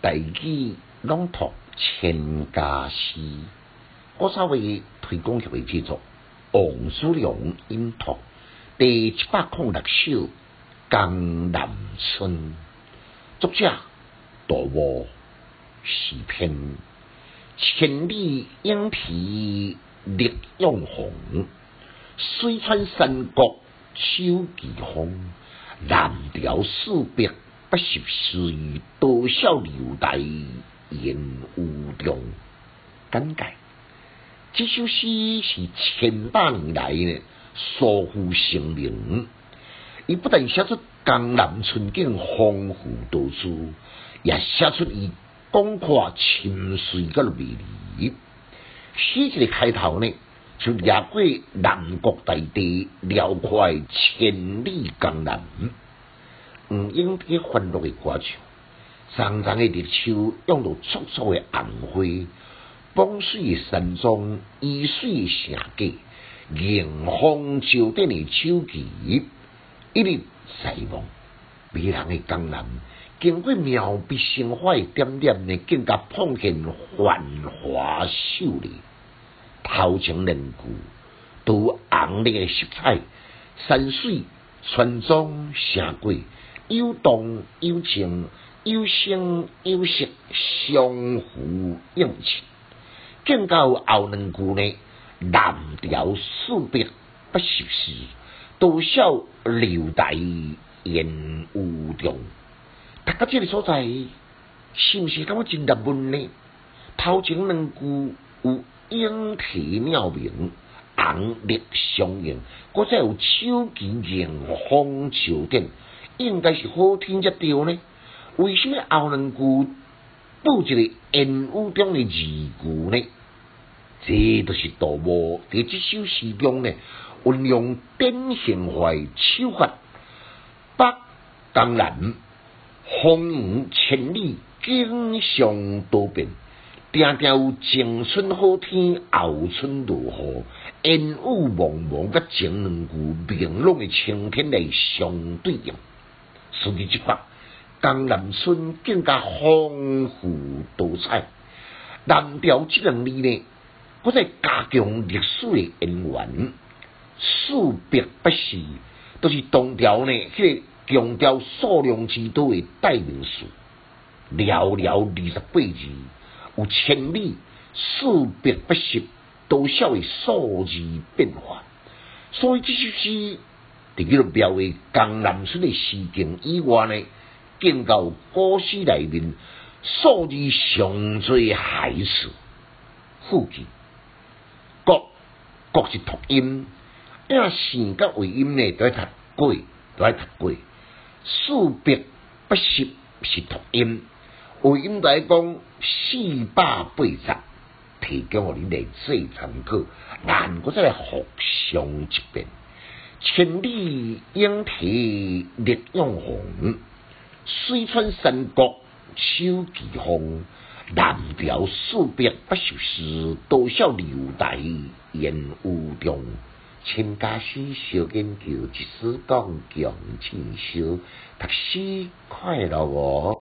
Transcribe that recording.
大举朗读千家诗，我稍微推广协会制作王叔良音读第七百零六首《江南春》，作者杜牧，诗篇千里莺啼绿映红，水川山国秋季风，南调四别。不识时，多少留待烟雾中。感慨：这首诗是千百年来呢，疏忽成名。伊不但写出江南春景丰富多姿，也写出伊广阔深邃个魅力。诗集的开头呢，就掠过南国大地，辽阔千里江南。黄莺啼欢乐的歌唱，长长的绿树拥着簇簇的红花，风水的山庄，依水的城街，迎风招展的秋季，一日西望，迷人的江南，经过妙笔生花的点点呢，更加碰见繁华秀丽，头前两句，都红丽的色彩，山水、村庄、城轨。有动有静，有声有色，相互映衬。更到后两句呢，蓝调四别不熟时，多少留待烟雾中。大家这个所在，是毋是感觉真纳闷呢？头前两句有莺啼鸟鸣，红绿相映，搁再有秋景迎风秋顶。应该是好听才对呢，为什么后两句补一个烟雾中的字句呢？这都是杜牧在这首诗中呢，运用典型化手法，北江南风云千里，景象多变，定定有晴春好天，后春落雨，烟雾蒙蒙，甲前两句明朗的晴天来相对应。所以即法，江南春更加丰富多彩。南调这两年呢，我在加强历史的渊源。士别不是，都是东调呢，迄个强调数量之多的代名词。寥寥二十八字，有千里数别不识多少的数字变化。所以这首诗。除了描绘江南春的诗境以外呢，见到古诗内面数字上最海词，附句，国国是读音，因线甲尾音呢都要读过，都要读过。士别不识是读音，尾音来讲四百八十，提供我哋嚟做参考，难过再来复上一遍。千里莺啼绿映红，水村山国秋季风。南调四别不相识，多少留台烟雾中。千家诗小研究，一丝讲强进修，读书快乐哦。